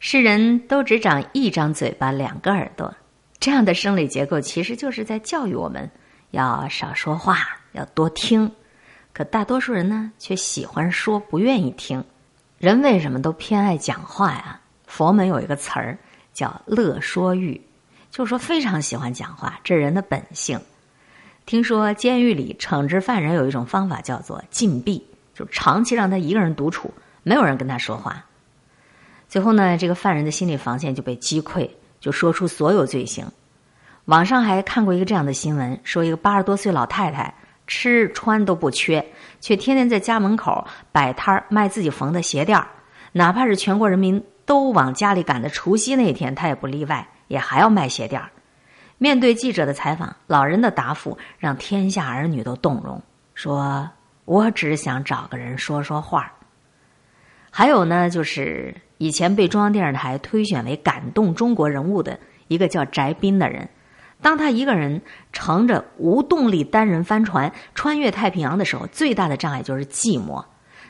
世人都只长一张嘴巴、两个耳朵，这样的生理结构其实就是在教育我们要少说话，要多听。可大多数人呢，却喜欢说，不愿意听。人为什么都偏爱讲话呀？佛门有一个词儿叫“乐说欲”，就是说非常喜欢讲话，这人的本性。听说监狱里惩治犯人有一种方法叫做禁闭，就长期让他一个人独处，没有人跟他说话。最后呢，这个犯人的心理防线就被击溃，就说出所有罪行。网上还看过一个这样的新闻，说一个八十多岁老太太吃穿都不缺，却天天在家门口摆摊卖自己缝的鞋垫哪怕是全国人民都往家里赶的除夕那天，她也不例外，也还要卖鞋垫面对记者的采访，老人的答复让天下儿女都动容，说：“我只想找个人说说话。”还有呢，就是以前被中央电视台推选为感动中国人物的一个叫翟斌的人，当他一个人乘着无动力单人帆船穿越太平洋的时候，最大的障碍就是寂寞。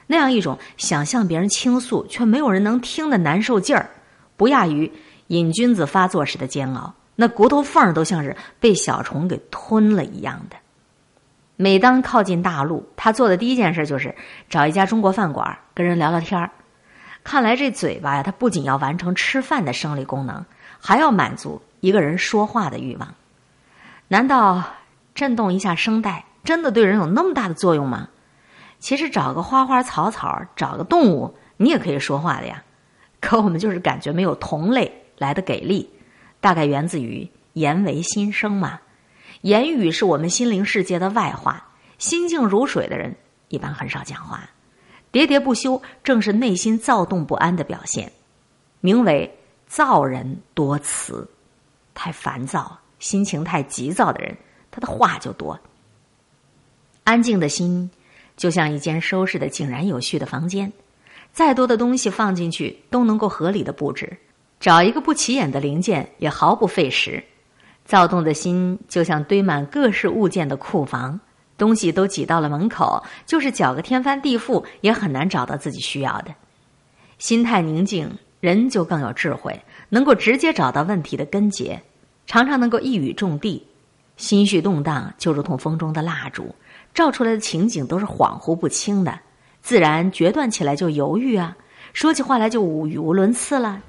那样一种想向别人倾诉却没有人能听的难受劲儿，不亚于瘾君子发作时的煎熬。那骨头缝儿都像是被小虫给吞了一样的。每当靠近大陆，他做的第一件事就是找一家中国饭馆跟人聊聊天儿。看来这嘴巴呀，它不仅要完成吃饭的生理功能，还要满足一个人说话的欲望。难道震动一下声带真的对人有那么大的作用吗？其实找个花花草草，找个动物，你也可以说话的呀。可我们就是感觉没有同类来的给力。大概源自于言为心声嘛，言语是我们心灵世界的外化。心静如水的人一般很少讲话，喋喋不休正是内心躁动不安的表现，名为躁人多词。太烦躁、心情太急躁的人，他的话就多。安静的心就像一间收拾的井然有序的房间，再多的东西放进去都能够合理的布置。找一个不起眼的零件也毫不费时，躁动的心就像堆满各式物件的库房，东西都挤到了门口，就是搅个天翻地覆也很难找到自己需要的。心态宁静，人就更有智慧，能够直接找到问题的根结，常常能够一语中的。心绪动荡，就如同风中的蜡烛，照出来的情景都是恍惚不清的，自然决断起来就犹豫啊，说起话来就语无伦次了。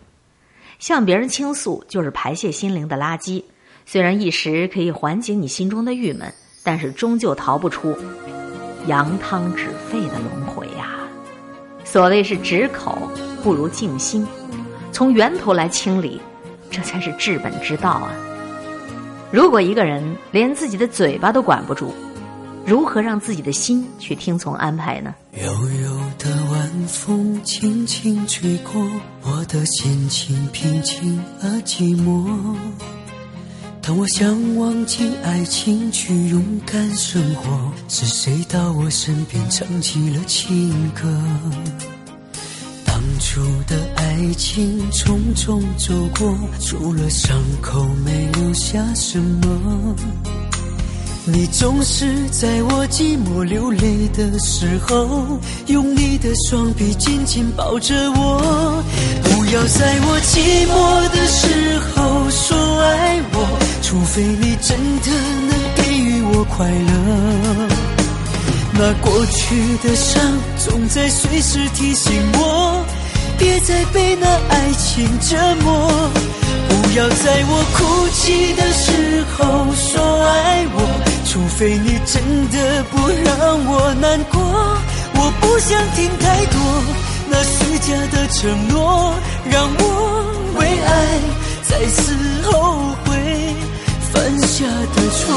向别人倾诉就是排泄心灵的垃圾，虽然一时可以缓解你心中的郁闷，但是终究逃不出扬汤止沸的轮回呀。所谓是止口不如静心，从源头来清理，这才是治本之道啊。如果一个人连自己的嘴巴都管不住，如何让自己的心去听从安排呢？悠悠的晚风轻轻吹过，我的心情平静而寂寞。当我想忘记爱情，去勇敢生活，是谁到我身边唱起了情歌？当初的爱情匆匆走过，除了伤口没留下什么。你总是在我寂寞流泪的时候，用你的双臂紧紧抱着我。不要在我寂寞的时候说爱我，除非你真的能给予我快乐。那过去的伤总在随时提醒我，别再被那爱情折磨。不要在我哭泣的时候说爱我。除非你真的不让我难过，我不想听太多那虚假的承诺，让我为爱再次后悔犯下的错。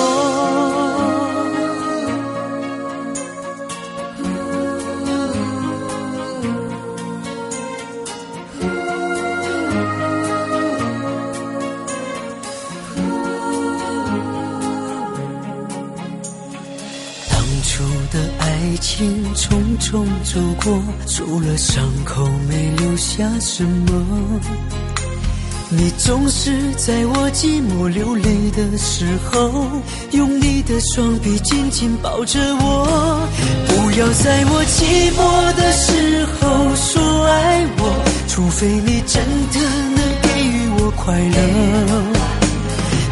当初的爱情匆匆走过，除了伤口没留下什么。你总是在我寂寞流泪的时候，用你的双臂紧紧抱着我。不要在我寂寞的时候说爱我。除非你真的能给予我快乐。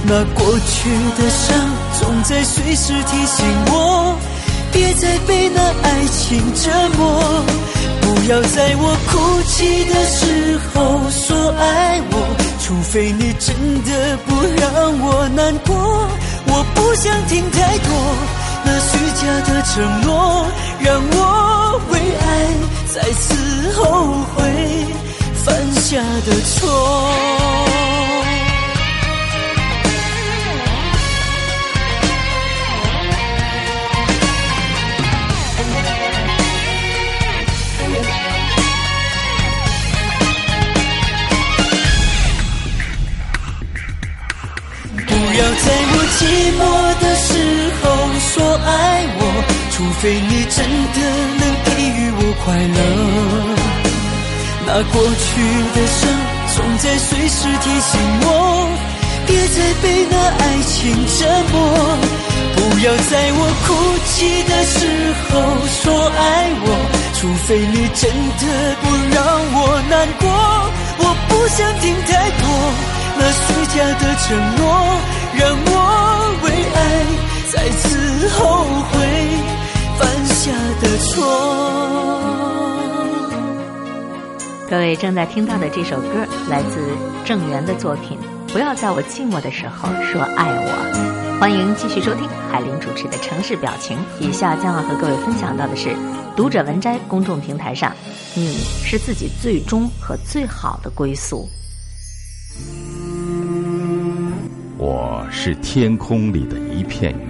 那过去的伤，总在随时提醒我，别再被那爱情折磨。不要在我哭泣的时候说爱我，除非你真的不让我难过。我不想听太多那虚假的承诺，让我为爱再次后悔犯下的错。说爱我，除非你真的能给予我快乐。那过去的伤，总在随时提醒我，别再被那爱情折磨。不要在我哭泣的时候说爱我，除非你真的不让我难过。我不想听太多那虚假的承诺。让我为爱再次后悔犯下的错。各位正在听到的这首歌来自郑源的作品《不要在我寂寞的时候说爱我》。欢迎继续收听海林主持的《城市表情》。以下将要和各位分享到的是读者文摘公众平台上，你是自己最终和最好的归宿。我是天空里的一片云，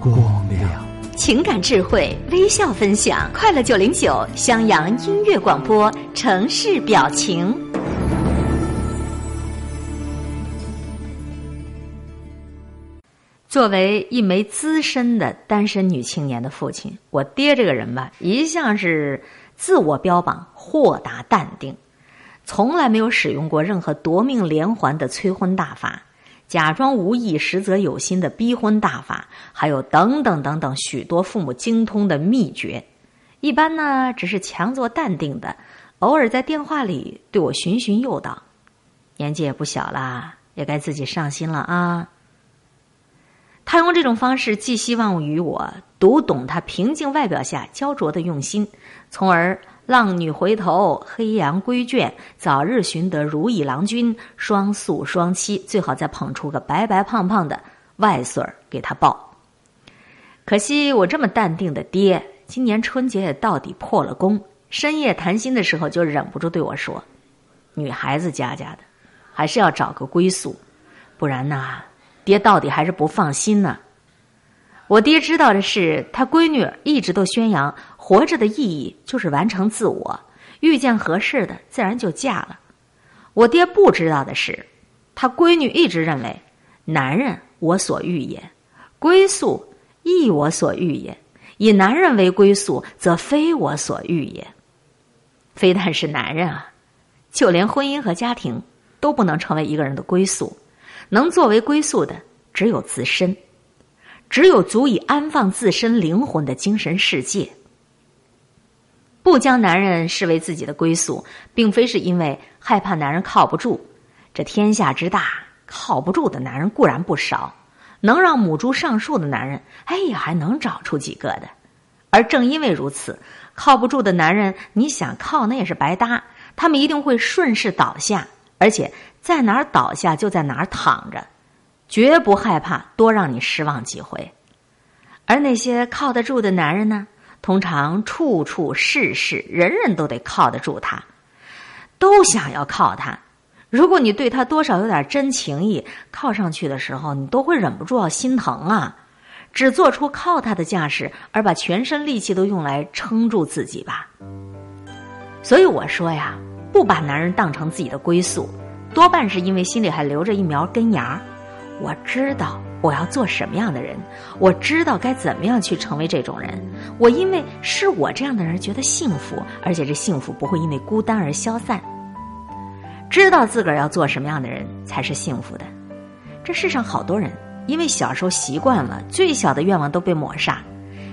光亮，情感智慧微笑分享，快乐九零九襄阳音乐广播城市表情。作为一枚资深的单身女青年的父亲，我爹这个人吧，一向是自我标榜豁达淡定，从来没有使用过任何夺命连环的催婚大法。假装无意，实则有心的逼婚大法，还有等等等等许多父母精通的秘诀，一般呢只是强作淡定的，偶尔在电话里对我循循诱导。年纪也不小了，也该自己上心了啊。他用这种方式寄希望于我读懂他平静外表下焦灼的用心，从而。浪女回头，黑羊归圈，早日寻得如意郎君，双宿双栖，最好再捧出个白白胖胖的外孙儿给他抱。可惜我这么淡定的爹，今年春节也到底破了功。深夜谈心的时候，就忍不住对我说：“女孩子家家的，还是要找个归宿，不然呐，爹到底还是不放心呢。”我爹知道的是，他闺女一直都宣扬。活着的意义就是完成自我，遇见合适的自然就嫁了。我爹不知道的是，他闺女一直认为，男人我所欲也，归宿亦我所欲也。以男人为归宿，则非我所欲也。非但是男人啊，就连婚姻和家庭都不能成为一个人的归宿。能作为归宿的，只有自身，只有足以安放自身灵魂的精神世界。不将男人视为自己的归宿，并非是因为害怕男人靠不住。这天下之大，靠不住的男人固然不少，能让母猪上树的男人，哎呀，还能找出几个的。而正因为如此，靠不住的男人，你想靠那也是白搭，他们一定会顺势倒下，而且在哪儿倒下就在哪儿躺着，绝不害怕多让你失望几回。而那些靠得住的男人呢？通常处处事事人人都得靠得住他，都想要靠他。如果你对他多少有点真情意，靠上去的时候，你都会忍不住要心疼啊！只做出靠他的架势，而把全身力气都用来撑住自己吧。所以我说呀，不把男人当成自己的归宿，多半是因为心里还留着一苗根芽。我知道我要做什么样的人，我知道该怎么样去成为这种人。我因为是我这样的人，觉得幸福，而且这幸福不会因为孤单而消散。知道自个儿要做什么样的人才是幸福的。这世上好多人，因为小时候习惯了，最小的愿望都被抹杀，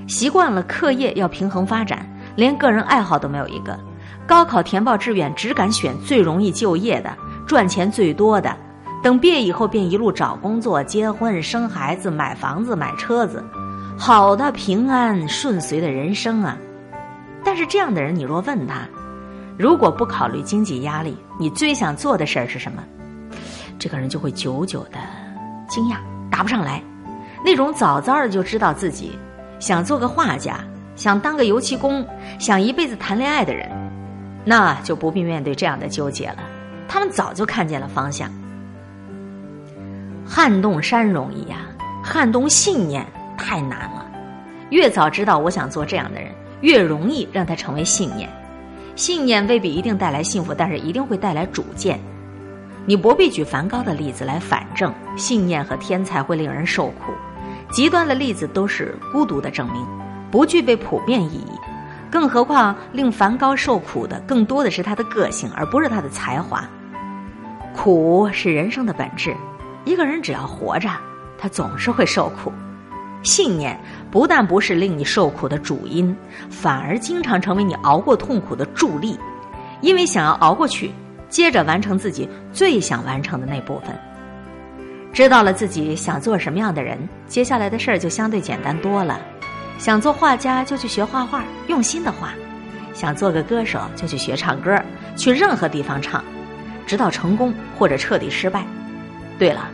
习惯了课业要平衡发展，连个人爱好都没有一个。高考填报志愿，只敢选最容易就业的、赚钱最多的。等毕业以后，便一路找工作、结婚、生孩子、买房子、买车子，好的平安顺遂的人生啊！但是这样的人，你若问他，如果不考虑经济压力，你最想做的事儿是什么？这个人就会久久的惊讶，答不上来。那种早早的就知道自己想做个画家、想当个油漆工、想一辈子谈恋爱的人，那就不必面对这样的纠结了。他们早就看见了方向。撼动山容易呀，撼动信念太难了。越早知道我想做这样的人，越容易让他成为信念。信念未必一定带来幸福，但是一定会带来主见。你不必举梵高的例子来反证信念和天才会令人受苦。极端的例子都是孤独的证明，不具备普遍意义。更何况令梵高受苦的更多的是他的个性，而不是他的才华。苦是人生的本质。一个人只要活着，他总是会受苦。信念不但不是令你受苦的主因，反而经常成为你熬过痛苦的助力。因为想要熬过去，接着完成自己最想完成的那部分。知道了自己想做什么样的人，接下来的事儿就相对简单多了。想做画家就去学画画，用心的画；想做个歌手就去学唱歌，去任何地方唱，直到成功或者彻底失败。对了。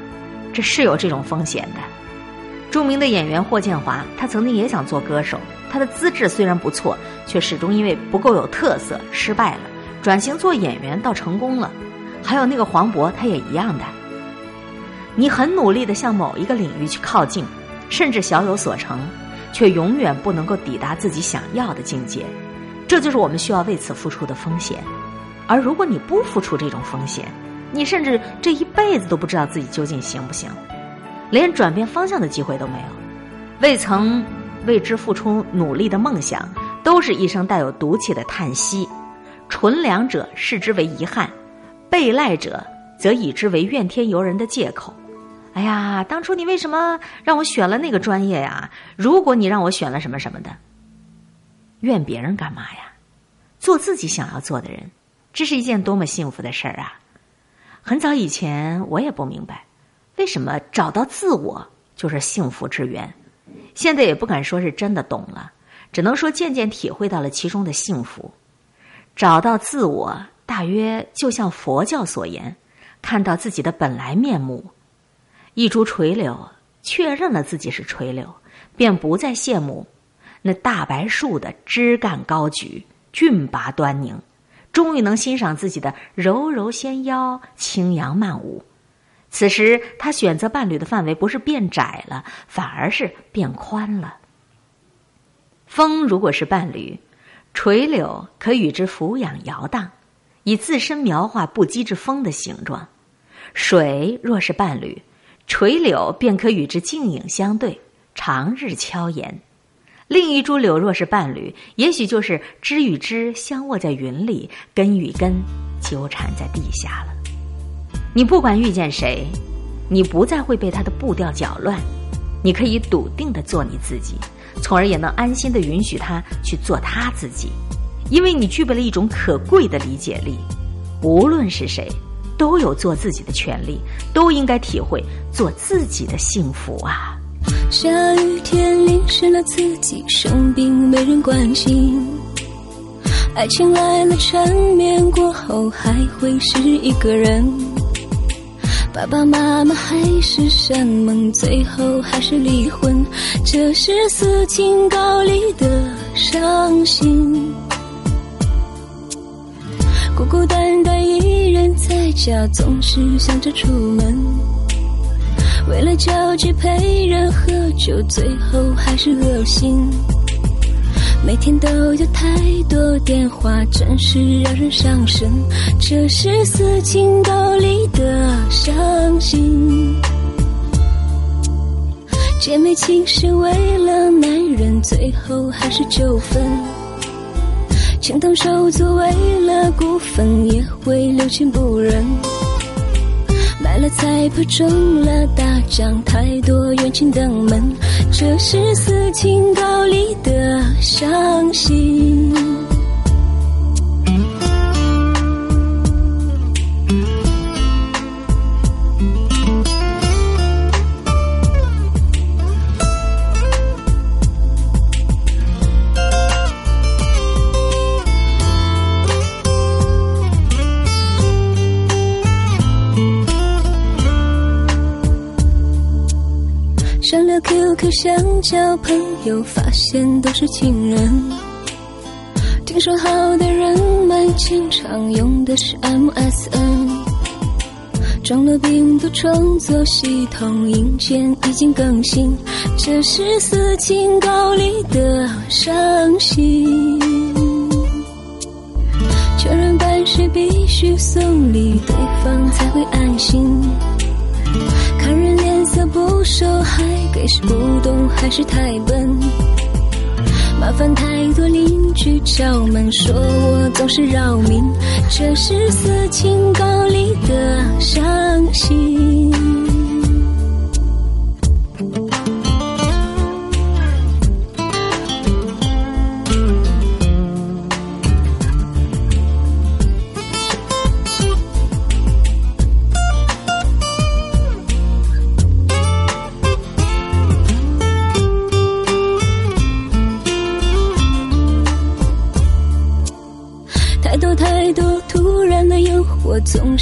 这是有这种风险的。著名的演员霍建华，他曾经也想做歌手，他的资质虽然不错，却始终因为不够有特色失败了。转型做演员倒成功了。还有那个黄渤，他也一样的。你很努力的向某一个领域去靠近，甚至小有所成，却永远不能够抵达自己想要的境界。这就是我们需要为此付出的风险。而如果你不付出这种风险，你甚至这一辈子都不知道自己究竟行不行，连转变方向的机会都没有。未曾为之付出努力的梦想，都是一声带有毒气的叹息。纯良者视之为遗憾，被赖者则以之为怨天尤人的借口。哎呀，当初你为什么让我选了那个专业呀？如果你让我选了什么什么的，怨别人干嘛呀？做自己想要做的人，这是一件多么幸福的事儿啊！很早以前，我也不明白，为什么找到自我就是幸福之源。现在也不敢说是真的懂了，只能说渐渐体会到了其中的幸福。找到自我，大约就像佛教所言，看到自己的本来面目。一株垂柳，确认了自己是垂柳，便不再羡慕那大白树的枝干高举、俊拔端宁。终于能欣赏自己的柔柔纤腰、轻扬曼舞。此时，他选择伴侣的范围不是变窄了，反而是变宽了。风如果是伴侣，垂柳可与之俯仰摇荡，以自身描画不羁之风的形状；水若是伴侣，垂柳便可与之静影相对，长日悄言。另一株柳若是伴侣，也许就是枝与枝相握在云里，根与根纠缠在地下了。你不管遇见谁，你不再会被他的步调搅乱，你可以笃定的做你自己，从而也能安心的允许他去做他自己，因为你具备了一种可贵的理解力。无论是谁，都有做自己的权利，都应该体会做自己的幸福啊。下雨天淋湿了自己，生病没人关心。爱情来了缠绵过后还会是一个人。爸爸妈妈还是山盟，最后还是离婚。这是四情高丽的伤心。孤孤单单一人在家，总是想着出门。为了交际陪人喝酒，最后还是恶心。每天都有太多电话，真是让人伤神。这是斯琴高丽的伤心。姐妹情是为了男人，最后还是纠纷。情同手足为了股份，也会六亲不认。了彩票中了大奖，太多冤亲等门，这是斯琴高丽的伤心。了 QQ 想交朋友，发现都是情人。听说好的人们经常用的是 MSN，装了病毒创作系统，硬件已经更新。这是斯琴高丽的伤心。确认办事必须送礼，对方才会安心。看人脸色不收，还给是不懂还是太笨？麻烦太多，邻居敲门说我总是扰民，这是斯琴高丽的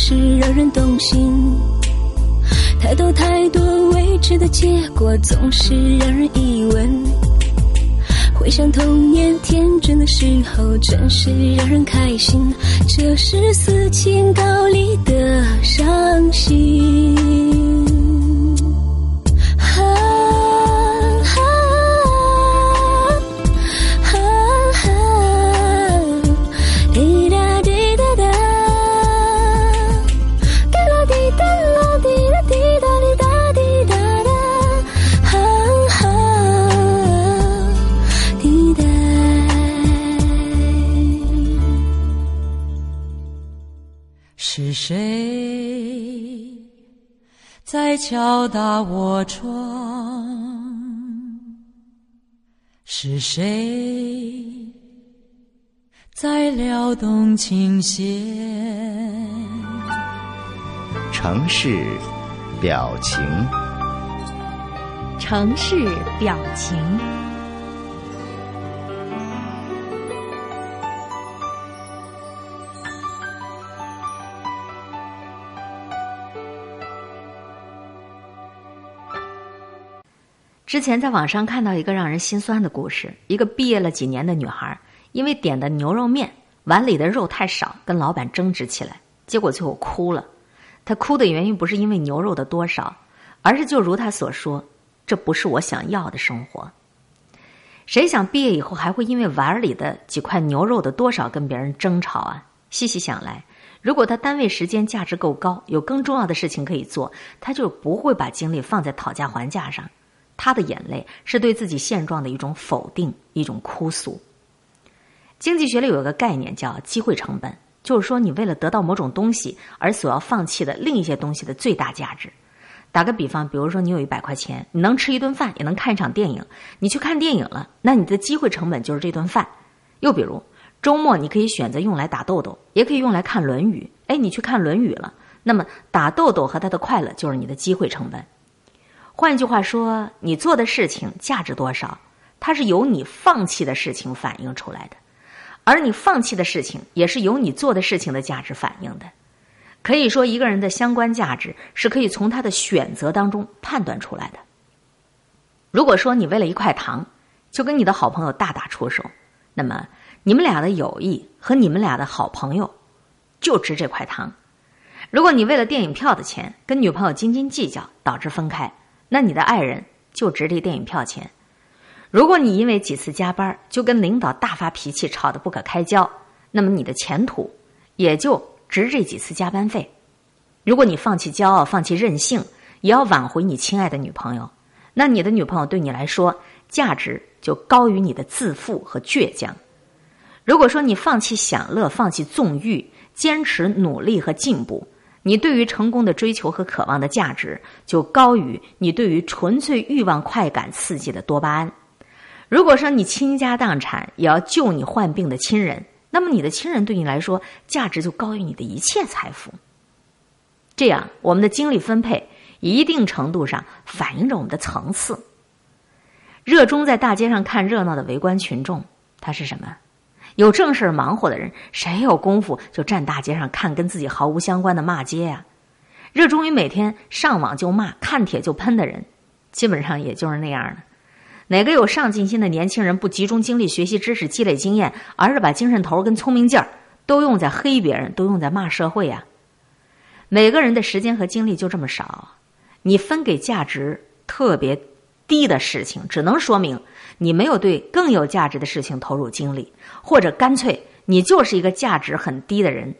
是让人动心。太多太多未知的结果，总是让人疑问。回想童年天真的时候，真是让人开心。这是斯琴高丽的伤心。敲打我窗？是谁在撩动琴弦？城市表情，城市表情。之前在网上看到一个让人心酸的故事：一个毕业了几年的女孩，因为点的牛肉面碗里的肉太少，跟老板争执起来，结果最后哭了。她哭的原因不是因为牛肉的多少，而是就如她所说，这不是我想要的生活。谁想毕业以后还会因为碗里的几块牛肉的多少跟别人争吵啊？细细想来，如果他单位时间价值够高，有更重要的事情可以做，他就不会把精力放在讨价还价上。他的眼泪是对自己现状的一种否定，一种哭诉。经济学里有一个概念叫机会成本，就是说你为了得到某种东西而所要放弃的另一些东西的最大价值。打个比方，比如说你有一百块钱，你能吃一顿饭，也能看一场电影。你去看电影了，那你的机会成本就是这顿饭。又比如周末你可以选择用来打豆豆，也可以用来看《论语》。哎，你去看《论语》了，那么打豆豆和他的快乐就是你的机会成本。换句话说，你做的事情价值多少，它是由你放弃的事情反映出来的，而你放弃的事情也是由你做的事情的价值反映的。可以说，一个人的相关价值是可以从他的选择当中判断出来的。如果说你为了一块糖就跟你的好朋友大打出手，那么你们俩的友谊和你们俩的好朋友就值这块糖。如果你为了电影票的钱跟女朋友斤斤计较，导致分开，那你的爱人就值这电影票钱。如果你因为几次加班就跟领导大发脾气，吵得不可开交，那么你的前途也就值这几次加班费。如果你放弃骄傲，放弃任性，也要挽回你亲爱的女朋友，那你的女朋友对你来说价值就高于你的自负和倔强。如果说你放弃享乐，放弃纵欲，坚持努力和进步，你对于成功的追求和渴望的价值就高于你对于纯粹欲望快感刺激的多巴胺。如果说你倾家荡产也要救你患病的亲人，那么你的亲人对你来说价值就高于你的一切财富。这样，我们的精力分配一定程度上反映着我们的层次。热衷在大街上看热闹的围观群众，他是什么？有正事忙活的人，谁有功夫就站大街上看跟自己毫无相关的骂街呀？热衷于每天上网就骂、看帖就喷的人，基本上也就是那样的。哪个有上进心的年轻人不集中精力学习知识、积累经验，而是把精神头跟聪明劲儿都用在黑别人、都用在骂社会呀？每个人的时间和精力就这么少，你分给价值特别低的事情，只能说明。你没有对更有价值的事情投入精力，或者干脆你就是一个价值很低的人。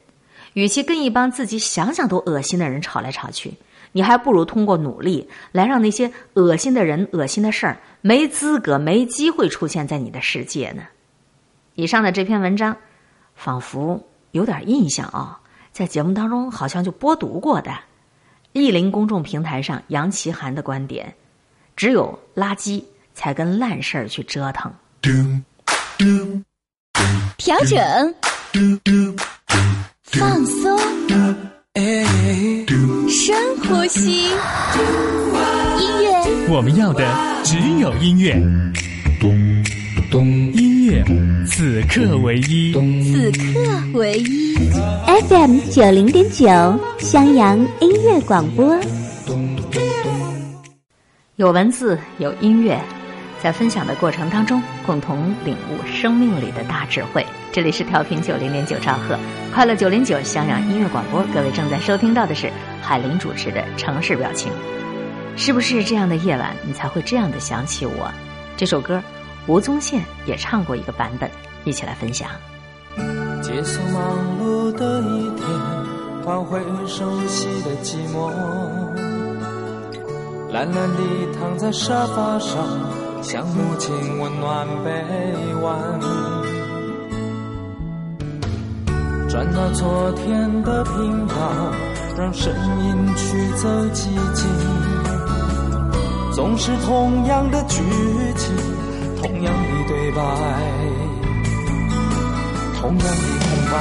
与其跟一帮自己想想都恶心的人吵来吵去，你还不如通过努力来让那些恶心的人、恶心的事儿没资格、没机会出现在你的世界呢。以上的这篇文章，仿佛有点印象啊，在节目当中好像就播读过的。意林公众平台上杨奇涵的观点：只有垃圾。才跟烂事儿去折腾，调整，放松，深呼吸，音乐，我们要的只有音乐，音乐此刻唯一，此刻唯一，FM 九零点九襄阳音乐广播，有文字，有音乐。在分享的过程当中，共同领悟生命里的大智慧。这里是调频九零点九兆赫，快乐九零九襄阳音乐广播。各位正在收听到的是海林主持的城市表情。是不是这样的夜晚，你才会这样的想起我？这首歌，吴宗宪也唱过一个版本，一起来分享。结束忙碌的一天，换回熟悉的寂寞，懒懒地躺在沙发上。像母亲温暖臂弯，转到昨天的频道，让声音驱走寂静。总是同样的剧情，同样的对白，同样的空白。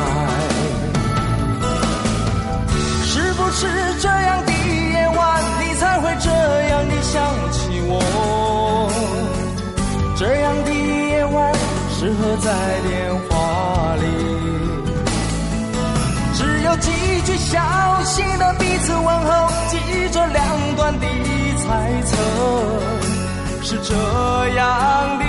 是不是这样的夜晚，你才会这样的想起我？这样的夜晚适合在电话里，只有几句小心的彼此问候，记着两端的猜测。是这样的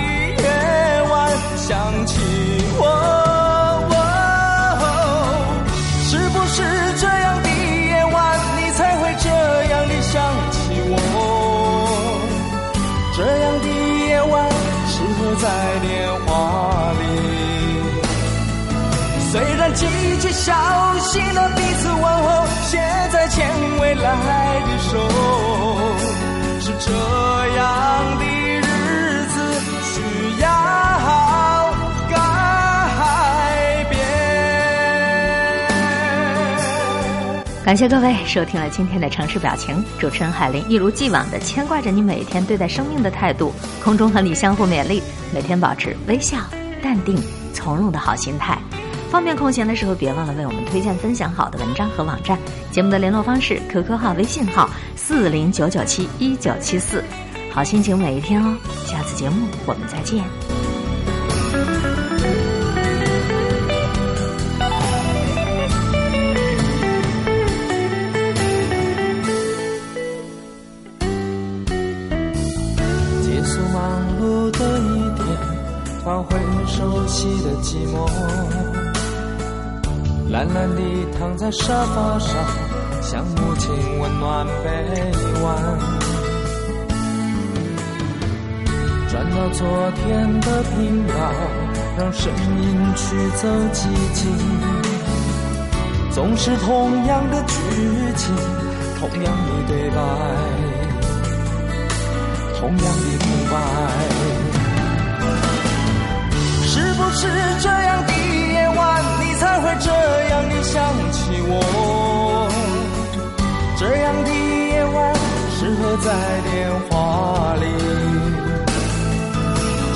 小心的彼此问候，写在牵未来的手，是这样的日子需要改变。感谢各位收听了今天的城市表情，主持人海林一如既往的牵挂着你每天对待生命的态度，空中和你相互勉励。每天保持微笑、淡定、从容的好心态。方便空闲的时候，别忘了为我们推荐、分享好的文章和网站。节目的联络方式：QQ 号、微信号四零九九七一九七四。好心情每一天哦！下次节目我们再见。结束忙碌的一天换回熟悉的寂寞，懒懒地躺在沙发上，像母亲温暖臂弯。转到昨天的频道，让声音驱走寂静。总是同样的剧情，同样的对白，同样的空白。是不是这样的，才会这样的想起我？这样的夜晚，适合在电话里。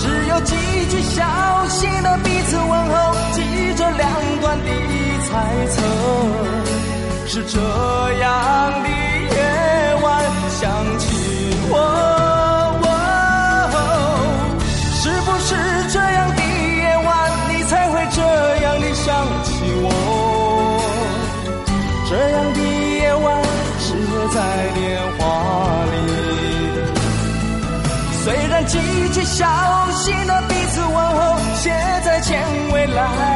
只有几句小心的彼此问候，记着两端的猜测，是这样的夜晚想起我。小。心的彼此问候，写在欠未来。